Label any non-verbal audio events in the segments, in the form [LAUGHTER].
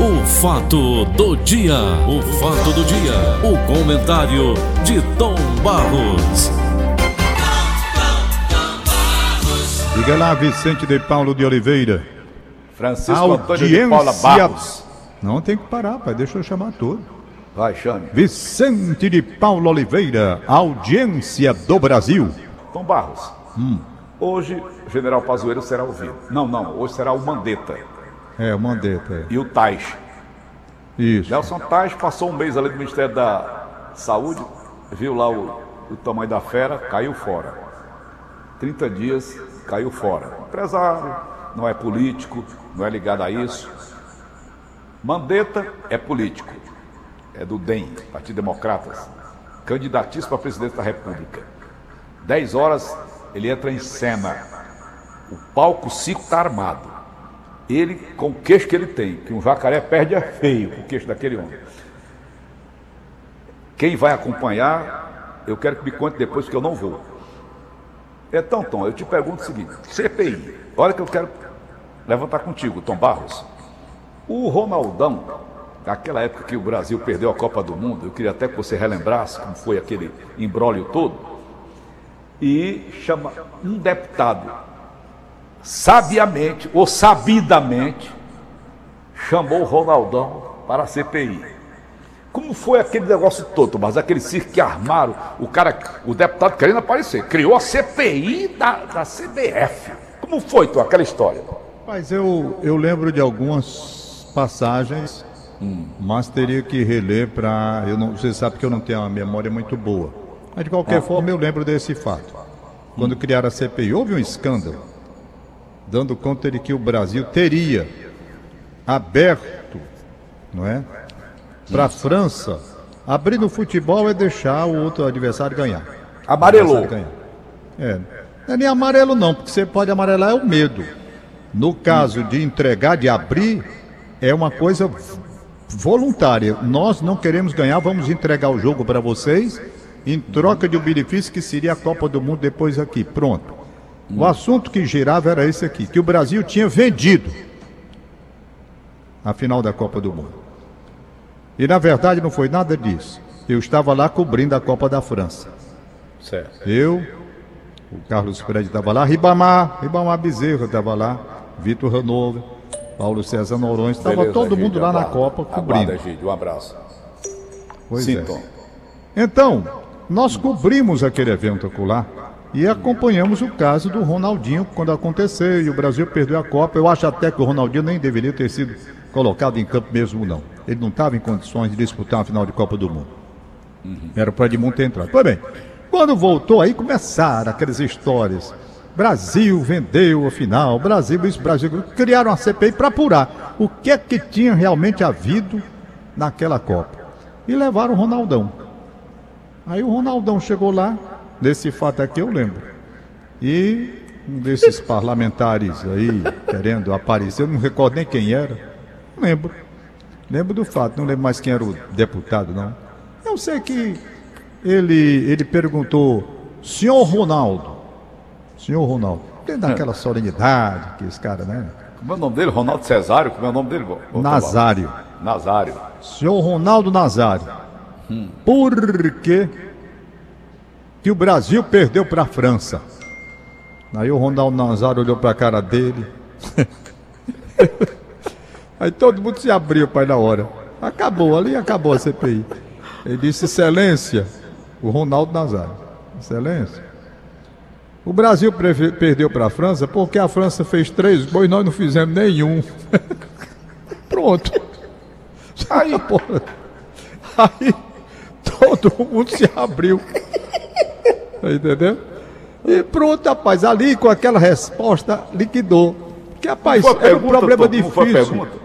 O fato do dia, o fato do dia, o comentário de Tom Barros. Diga lá, Vicente de Paulo de Oliveira. Francisco Antônio de Paula Barros. Não tem que parar, pai, deixa eu chamar todo. Vai, chame. Vicente de Paulo Oliveira, audiência do Brasil. Tom Barros. Hoje, o general Pazuello será ouvido. Não, não, hoje será o Mandetta É, o Mandetta, é. e o Tais. Isso. Nelson Tais passou um mês ali no Ministério da Saúde, viu lá o, o tamanho da fera, caiu fora. 30 dias, caiu fora. Empresário, não é político, não é ligado a isso. Mandetta é político, é do DEM, Partido Democratas, candidatíssimo a presidente da República. 10 horas ele entra em cena. O palco Cico está armado. Ele, com o queixo que ele tem, que um jacaré perde é feio com o queixo daquele homem. Quem vai acompanhar, eu quero que me conte depois, porque eu não vou. Então, Tom, eu te pergunto o seguinte: CPI, olha que eu quero levantar contigo, Tom Barros. O Ronaldão, naquela época que o Brasil perdeu a Copa do Mundo, eu queria até que você relembrasse como foi aquele imbróglio todo, e chama um deputado, sabiamente ou sabidamente, chamou o Ronaldão para a CPI. Como foi aquele negócio todo, mas aquele circo que armaram, o cara, o deputado querendo aparecer, criou a CPI da, da CBF. Como foi, Tom, aquela história? Mas eu, eu lembro de algumas passagens, mas teria que reler para. Você sabe que eu não tenho uma memória muito boa. Mas de qualquer forma, eu lembro desse fato. Quando criaram a CPI, houve um escândalo, dando conta de que o Brasil teria aberto, não é? Para a França, abrir no futebol é deixar o outro adversário ganhar. Amarelou. Ganhar. É. Não é nem amarelo, não, porque você pode amarelar é o medo. No caso de entregar, de abrir, é uma coisa voluntária. Nós não queremos ganhar, vamos entregar o jogo para vocês em troca de um benefício que seria a Copa do Mundo depois aqui. Pronto. O assunto que girava era esse aqui, que o Brasil tinha vendido a final da Copa do Mundo. E na verdade não foi nada disso. Eu estava lá cobrindo a Copa da França. Certo. Eu, o Carlos Fred estava lá, Ribamar, Ribamar Bezerra estava lá, Vitor Hanover, Paulo César Noronha, estava todo mundo Egídio, lá na aguarda. Copa cobrindo. Aguarda, um abraço. Pois Sim, é. Então, nós cobrimos aquele evento acolá e acompanhamos o caso do Ronaldinho quando aconteceu e o Brasil perdeu a Copa. Eu acho até que o Ronaldinho nem deveria ter sido colocado em campo mesmo, não. Ele não estava em condições de disputar uma final de Copa do Mundo. Era para Edmundo ter entrado. Pois bem, quando voltou aí começaram aquelas histórias. Brasil vendeu a final, Brasil, isso, Brasil. Criaram a CPI para apurar o que é que tinha realmente havido naquela Copa. E levaram o Ronaldão. Aí o Ronaldão chegou lá, desse fato aqui eu lembro. E um desses parlamentares aí querendo aparecer, eu não recordo nem quem era. Não lembro. Lembro do fato, não lembro mais quem era o deputado, não. Eu sei que ele, ele perguntou, senhor Ronaldo, senhor Ronaldo, tem daquela solenidade que esse cara, né? Como é o nome dele? Ronaldo Cesário? Como é o nome dele? Nazário. Nazário. Senhor Ronaldo Nazário, por que, que o Brasil perdeu para a França? Aí o Ronaldo Nazário olhou para a cara dele. [LAUGHS] Aí todo mundo se abriu, pai, na hora. Acabou, ali acabou a CPI. Ele disse, excelência, o Ronaldo Nazário. Excelência. O Brasil perdeu para a França porque a França fez três gols e nós não fizemos nenhum. [LAUGHS] Pronto. Aí, porra. Aí todo mundo se abriu. Entendendo? E pronto, rapaz. Ali com aquela resposta liquidou. Que, rapaz, era um pergunta, problema Tom? Como foi a difícil. pergunta?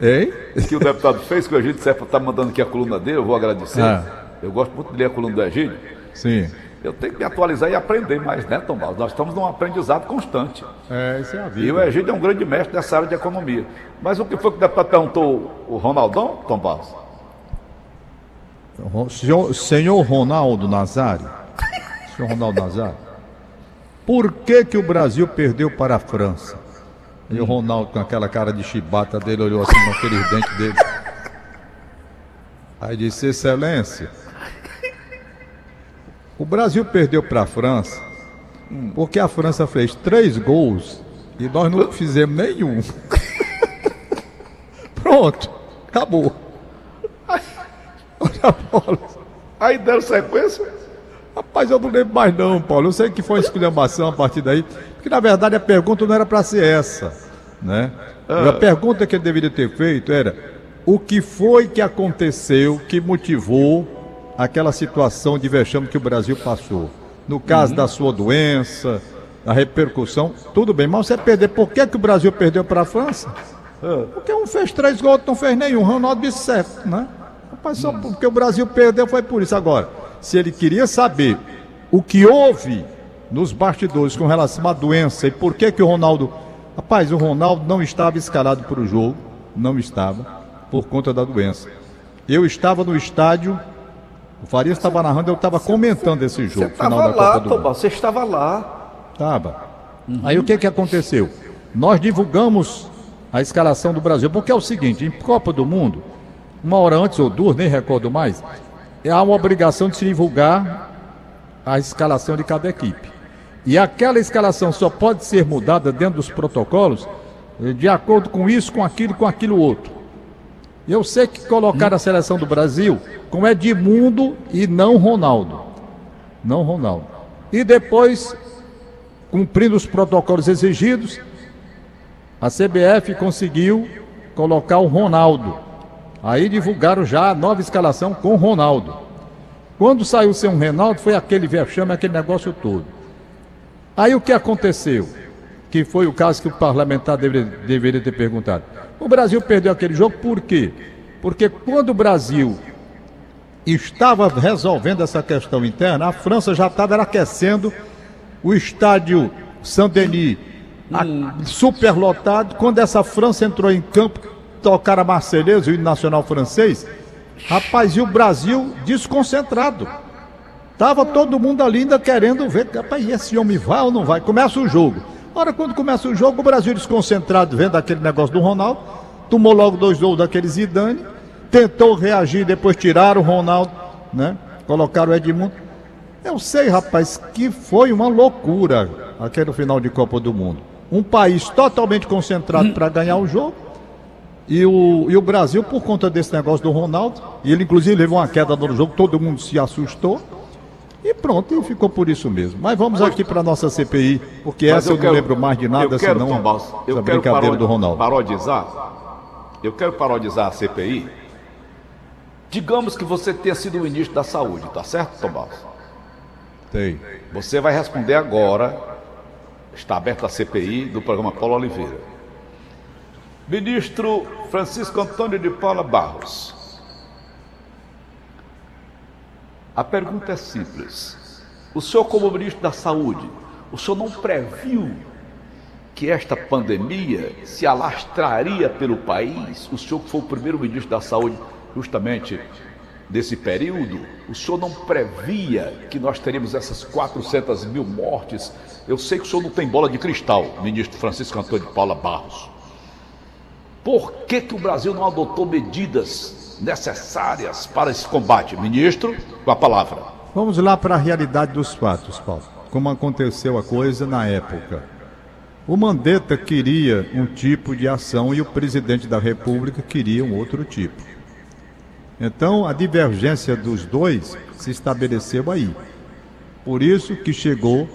Hein? que o deputado fez, que o Egídio Sefa está mandando aqui a coluna dele, eu vou agradecer. Ah. Eu gosto muito de ler a coluna do Egídio. Sim. Eu tenho que me atualizar e aprender mais, né, Tom Barros? Nós estamos num aprendizado constante. É, isso é a E vida. o Egídio é um grande mestre dessa área de economia. Mas o que foi que o deputado perguntou o Ronaldão, Tom Barros? Ro- Senhor, senhor Ronaldo Nazário. Senhor Ronaldo Nazário. Por que, que o Brasil perdeu para a França? E o Ronaldo, com aquela cara de chibata dele, olhou assim com aqueles dentes dele. Aí disse: Excelência, o Brasil perdeu para a França porque a França fez três gols e nós não fizemos nenhum. [LAUGHS] Pronto, acabou. Olha, Paulo. Aí deram sequência? Rapaz, eu não lembro mais não, Paulo. Eu sei que foi uma exclamação a partir daí. Porque na verdade a pergunta não era para ser essa. Né? Ah. A pergunta que ele deveria ter feito era o que foi que aconteceu que motivou aquela situação de vexame que o Brasil passou? No caso uhum. da sua doença, a repercussão, tudo bem, mas você perder, por que, que o Brasil perdeu para a França? Ah. Porque um fez três gols, outro não fez nenhum. Ronaldo disse certo, né? Rapaz, só porque o Brasil perdeu foi por isso. Agora, se ele queria saber o que houve nos bastidores com relação à doença e por que que o Ronaldo. Rapaz, o Ronaldo não estava escalado para o jogo, não estava, por conta da doença. Eu estava no estádio, o Farias estava narrando, eu estava comentando esse jogo, você final da lá, Copa do Mundo. Você estava lá. Estava. Uhum. Aí o que que aconteceu? Nós divulgamos a escalação do Brasil, porque é o seguinte, em Copa do Mundo, uma hora antes ou duas, nem recordo mais, há uma obrigação de se divulgar a escalação de cada equipe. E aquela escalação só pode ser mudada dentro dos protocolos eh, de acordo com isso, com aquilo com aquilo outro. Eu sei que colocaram a seleção do Brasil com Edmundo e não Ronaldo. Não Ronaldo. E depois, cumprindo os protocolos exigidos, a CBF conseguiu colocar o Ronaldo. Aí divulgaram já a nova escalação com o Ronaldo. Quando saiu sem um Reinaldo, foi aquele vexame, aquele negócio todo. Aí o que aconteceu? Que foi o caso que o parlamentar deveria, deveria ter perguntado. O Brasil perdeu aquele jogo por quê? Porque quando o Brasil estava resolvendo essa questão interna, a França já estava aquecendo o estádio Saint-Denis, hum. superlotado. Quando essa França entrou em campo, tocaram a Marselhesa, o hino nacional francês, rapaz, e o Brasil desconcentrado. Tava todo mundo ali ainda querendo ver, rapaz, esse homem vai ou não vai? Começa o jogo. Ora, quando começa o jogo, o Brasil desconcentrado, vendo aquele negócio do Ronaldo, tomou logo dois gols daquele Zidane, tentou reagir, depois tiraram o Ronaldo, né? Colocaram o Edmundo. Eu sei, rapaz, que foi uma loucura aquele final de Copa do Mundo. Um país totalmente concentrado para ganhar o jogo. E o, e o Brasil, por conta desse negócio do Ronaldo, e ele inclusive levou uma queda no jogo, todo mundo se assustou. E pronto, e ficou por isso mesmo. Mas vamos aqui para a nossa CPI, porque essa eu, eu quero, não lembro mais de nada, quero, senão Tom eu essa quero brincadeira do Ronaldo. Parodizar, eu quero parodizar a CPI. Digamos que você tenha sido o ministro da Saúde, tá certo, Tom Tem. Você vai responder agora, está aberta a CPI do programa Paulo Oliveira. Ministro Francisco Antônio de Paula Barros. A pergunta é simples. O senhor, como ministro da Saúde, o senhor não previu que esta pandemia se alastraria pelo país? O senhor que foi o primeiro ministro da Saúde justamente desse período, o senhor não previa que nós teríamos essas 400 mil mortes? Eu sei que o senhor não tem bola de cristal, ministro Francisco Antônio de Paula Barros. Por que, que o Brasil não adotou medidas necessárias para esse combate? Ministro, com a palavra. Vamos lá para a realidade dos fatos, Paulo. Como aconteceu a coisa na época. O Mandetta queria um tipo de ação e o presidente da República queria um outro tipo. Então, a divergência dos dois se estabeleceu aí. Por isso que chegou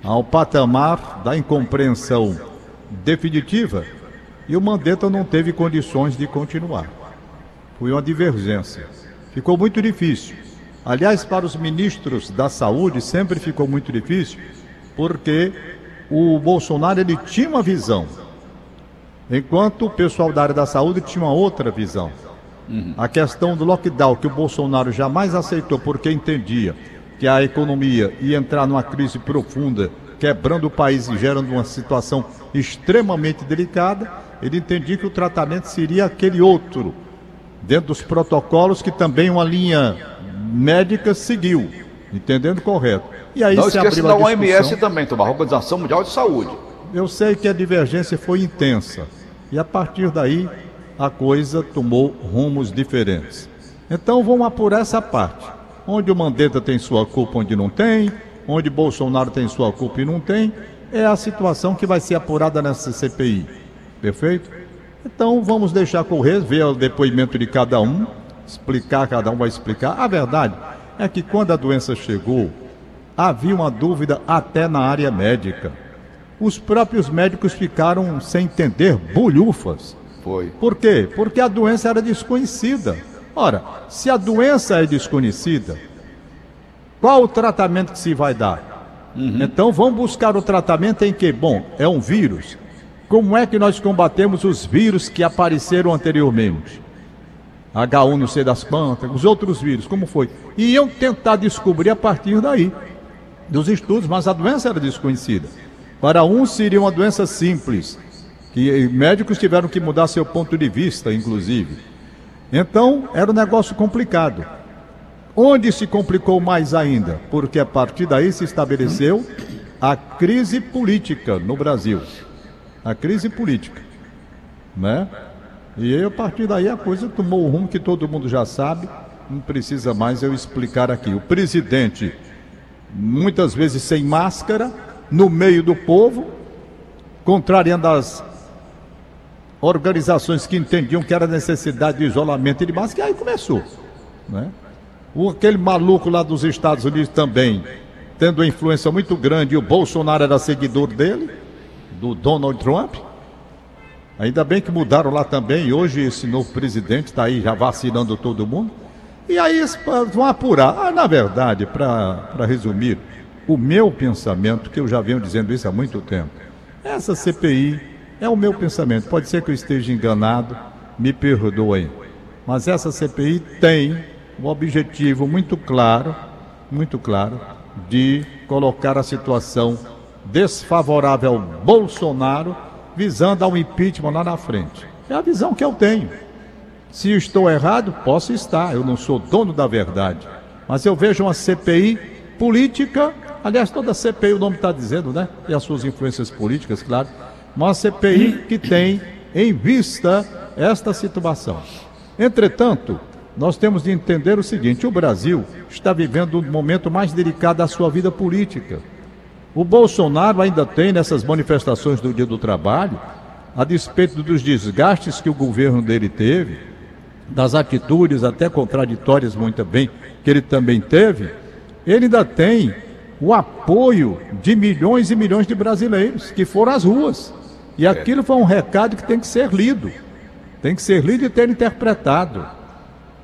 ao patamar da incompreensão definitiva e o Mandetta não teve condições de continuar foi uma divergência. Ficou muito difícil. Aliás, para os ministros da saúde sempre ficou muito difícil, porque o Bolsonaro ele tinha uma visão, enquanto o pessoal da área da saúde tinha uma outra visão. Uhum. A questão do lockdown, que o Bolsonaro jamais aceitou, porque entendia que a economia ia entrar numa crise profunda, quebrando o país e gerando uma situação extremamente delicada, ele entendia que o tratamento seria aquele outro, dentro dos protocolos que também uma linha médica seguiu, entendendo correto. E aí Não se esqueça da OMS também, a Organização Mundial de Saúde. eu sei que a divergência foi intensa e a partir daí a coisa tomou rumos diferentes. Então vamos apurar essa parte. Onde o Mandetta tem sua culpa, onde não tem, onde Bolsonaro tem sua culpa e não tem, é a situação que vai ser apurada nessa CPI. Perfeito? Então vamos deixar correr, ver o depoimento de cada um, explicar, cada um vai explicar. A verdade é que quando a doença chegou, havia uma dúvida até na área médica. Os próprios médicos ficaram sem entender bolhufas. Foi. Por quê? Porque a doença era desconhecida. Ora, se a doença é desconhecida, qual o tratamento que se vai dar? Uhum. Então vamos buscar o tratamento em que? Bom, é um vírus. Como é que nós combatemos os vírus que apareceram anteriormente? H1 não sei das plantas, os outros vírus, como foi? E iam tentar descobrir a partir daí, dos estudos, mas a doença era desconhecida. Para uns seria uma doença simples, que médicos tiveram que mudar seu ponto de vista, inclusive. Então, era um negócio complicado. Onde se complicou mais ainda? Porque a partir daí se estabeleceu a crise política no Brasil. A crise política. Né? E aí, a partir daí a coisa tomou o rumo que todo mundo já sabe, não precisa mais eu explicar aqui. O presidente, muitas vezes sem máscara, no meio do povo, contrariando as organizações que entendiam que era necessidade de isolamento e de máscara, e aí começou. Né? O, aquele maluco lá dos Estados Unidos também, tendo uma influência muito grande, e o Bolsonaro era seguidor dele, do Donald Trump. Ainda bem que mudaram lá também, hoje esse novo presidente está aí já vacinando todo mundo. E aí vão apurar. Ah, na verdade, para resumir, o meu pensamento, que eu já venho dizendo isso há muito tempo, essa CPI é o meu pensamento. Pode ser que eu esteja enganado, me perdoem. Mas essa CPI tem um objetivo muito claro, muito claro, de colocar a situação desfavorável ao Bolsonaro, visando ao impeachment lá na frente. É a visão que eu tenho. Se estou errado, posso estar, eu não sou dono da verdade. Mas eu vejo uma CPI política, aliás, toda CPI o nome está dizendo, né? E as suas influências políticas, claro uma CPI que tem em vista esta situação. Entretanto, nós temos de entender o seguinte: o Brasil está vivendo um momento mais delicado da sua vida política. O Bolsonaro ainda tem nessas manifestações do Dia do Trabalho, a despeito dos desgastes que o governo dele teve, das atitudes até contraditórias, muito bem, que ele também teve, ele ainda tem o apoio de milhões e milhões de brasileiros que foram às ruas. E é. aquilo foi um recado que tem que ser lido, tem que ser lido e ter interpretado.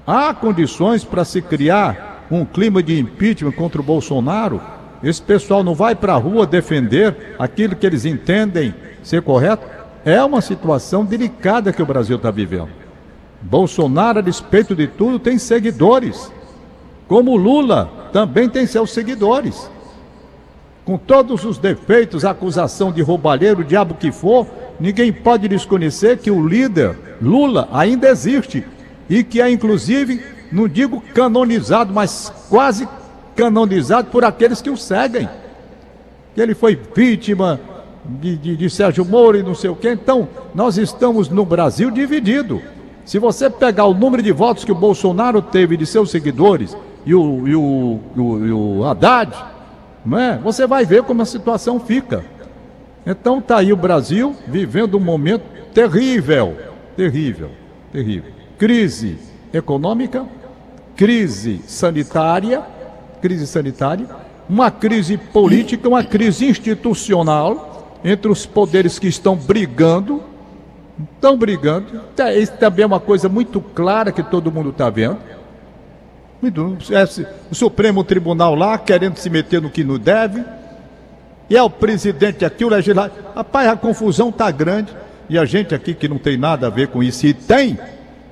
Há condições para se criar um clima de impeachment contra o Bolsonaro? Esse pessoal não vai para a rua defender aquilo que eles entendem ser correto? É uma situação delicada que o Brasil está vivendo. Bolsonaro, a despeito de tudo, tem seguidores. Como Lula também tem seus seguidores com todos os defeitos, acusação de roubalheiro, diabo que for, ninguém pode desconhecer que o líder Lula ainda existe e que é inclusive, não digo canonizado, mas quase canonizado por aqueles que o seguem. Ele foi vítima de, de, de Sérgio Moro e não sei o quê. Então, nós estamos no Brasil dividido. Se você pegar o número de votos que o Bolsonaro teve de seus seguidores e o, e o, e o, e o Haddad, é? Você vai ver como a situação fica. Então está aí o Brasil vivendo um momento terrível, terrível, terrível. Crise econômica, crise sanitária, crise sanitária, uma crise política, uma crise institucional entre os poderes que estão brigando, estão brigando. Isso também é uma coisa muito clara que todo mundo está vendo. O Supremo Tribunal lá querendo se meter no que não deve. E é o presidente aqui, o legislador. Rapaz, a confusão está grande. E a gente aqui que não tem nada a ver com isso, e tem,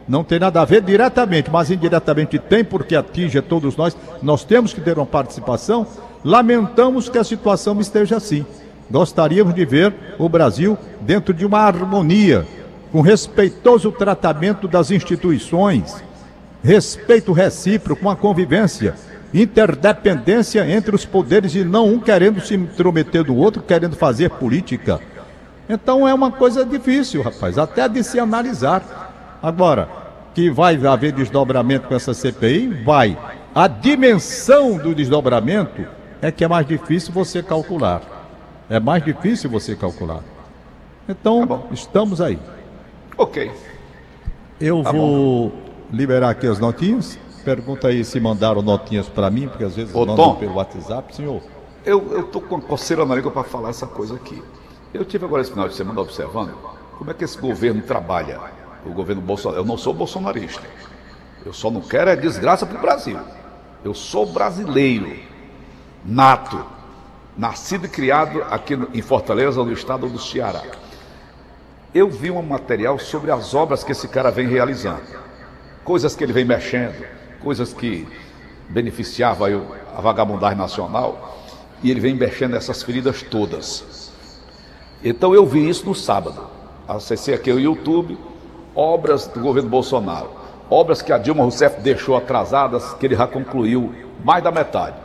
não tem nada a ver diretamente, mas indiretamente tem, porque atinge a todos nós. Nós temos que ter uma participação. Lamentamos que a situação esteja assim. Gostaríamos de ver o Brasil dentro de uma harmonia, com respeitoso tratamento das instituições respeito recíproco, uma convivência, interdependência entre os poderes e não um querendo se intrometer do outro, querendo fazer política. Então é uma coisa difícil, rapaz, até de se analisar. Agora, que vai haver desdobramento com essa CPI? Vai. A dimensão do desdobramento é que é mais difícil você calcular. É mais difícil você calcular. Então, Tá estamos aí. Ok. Eu Tá vou liberar aqui as notinhas. Pergunta aí se mandaram notinhas para mim, porque às vezes Ô, mandam Tom. pelo WhatsApp, senhor. Eu, eu tô com a coceira na língua para falar essa coisa aqui. Eu tive agora esse final de semana observando como é que esse governo trabalha. O governo Bolsonaro. Eu não sou bolsonarista. Eu só não quero é desgraça para o Brasil. Eu sou brasileiro, nato, nascido e criado aqui em Fortaleza, no estado do Ceará. Eu vi um material sobre as obras que esse cara vem realizando. Coisas que ele vem mexendo, coisas que o- a vagabundagem nacional, e ele vem mexendo nessas feridas todas. Então eu vi isso no sábado. Acessei aqui o YouTube, obras do governo Bolsonaro. Obras que a Dilma Rousseff deixou atrasadas, que ele já concluiu mais da metade.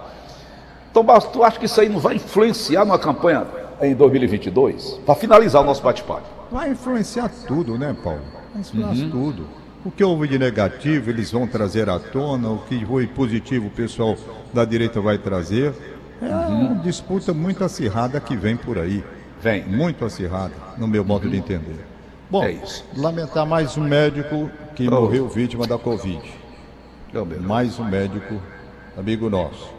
Então, Bastos, tu acha que isso aí não vai influenciar na campanha em 2022? Para finalizar o nosso bate-papo. Vai influenciar tudo, né, Paulo? Vai influenciar Uhum. tudo. O que houve de negativo, eles vão trazer à tona. O que foi positivo, o pessoal da direita vai trazer. É Uhum. uma disputa muito acirrada que vem por aí. Vem. Muito acirrada, no meu modo de entender. Bom, É isso. lamentar mais um médico que Oh. morreu vítima da Covid. Mais um médico, amigo nosso.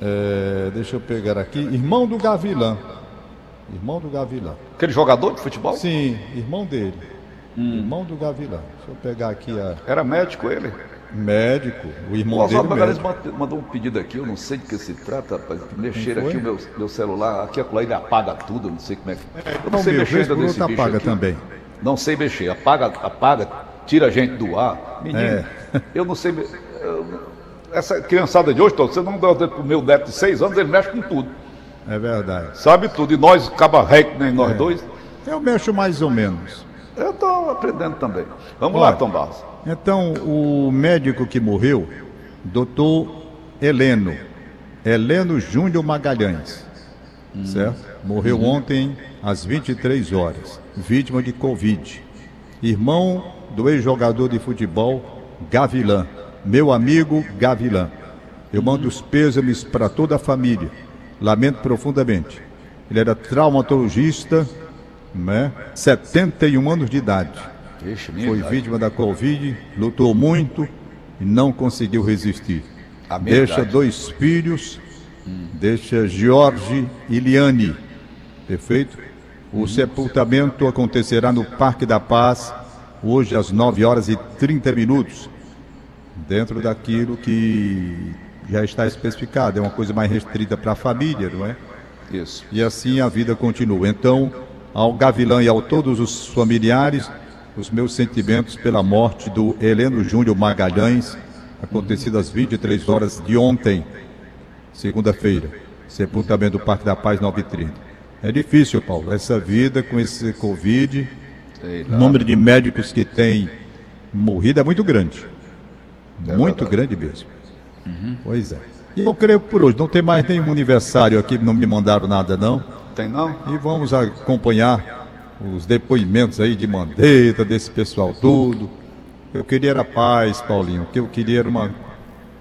É, deixa eu pegar aqui. Irmão do Gavilã. Irmão do Gavilã. Aquele jogador de futebol? Sim, irmão dele. Hum. Irmão do Gavilã. Deixa eu pegar aqui a Era médico ele? médico, o irmão O Oswaldo dele Magalhães médico. mand- mandou um pedido aqui, eu não sei de que se trata, rapaz. Mexer aqui o meu, meu celular, aqui acolá, ele apaga tudo, eu não sei como é que. eu não Então, sei meu, mexer ainda bicho apaga aqui. também. Não sei mexer, apaga, apaga, tira a gente do ar. Menino, É. [LAUGHS] eu não sei. me- eu- essa criançada de hoje, você não dá o dedo pro meu neto de seis anos, ele mexe com tudo. É verdade. Sabe tudo. E nós, caba rei, que nem nós É. dois, Eu mexo mais ou menos. eu estou aprendendo também. Vamos Olha. lá, Tom Barros. Então, o médico que morreu, doutor Heleno, Heleno Júnior Magalhães, certo? Morreu ontem às 23 horas, vítima de Covid. Irmão do ex-jogador de futebol Gavilã, meu amigo Gavilã. Eu mando os pêsames para toda a família. Lamento profundamente. Ele era traumatologista, né? 71 anos de idade. Foi vítima da Covid, lutou muito e não conseguiu resistir. Deixa dois filhos, deixa Jorge e Liane. Perfeito? O sepultamento acontecerá no Parque da Paz, hoje às 9 horas e 30 minutos. Dentro daquilo que já está especificado. É uma coisa mais restrita para a família, não é? Isso. E assim a vida continua. Então, ao Gavilã e a todos os familiares, os meus sentimentos pela morte do Heleno Júnior Magalhães, acontecido às 23 horas de ontem, segunda-feira, sepultamento do Parque da Paz 930. É difícil, Paulo, essa vida com esse Covid, o número de médicos que tem morrido é muito grande. muito grande mesmo. Pois é. E eu creio que por hoje não tem mais nenhum aniversário aqui, não me mandaram nada não. Tem não? E vamos acompanhar os depoimentos aí de Mandetta, desse pessoal todo. Eu queria era paz, Paulinho, que eu queria era uma,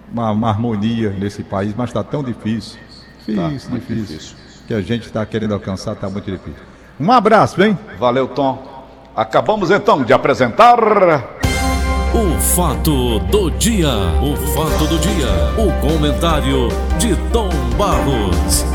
uma, uma harmonia nesse país, mas está tão difícil. Difícil, muito difícil. difícil. Que a gente está querendo alcançar está muito difícil. Um abraço, hein? Valeu, Tom. Acabamos então de apresentar. O fato do dia. O fato do dia. O comentário de Tom Barros.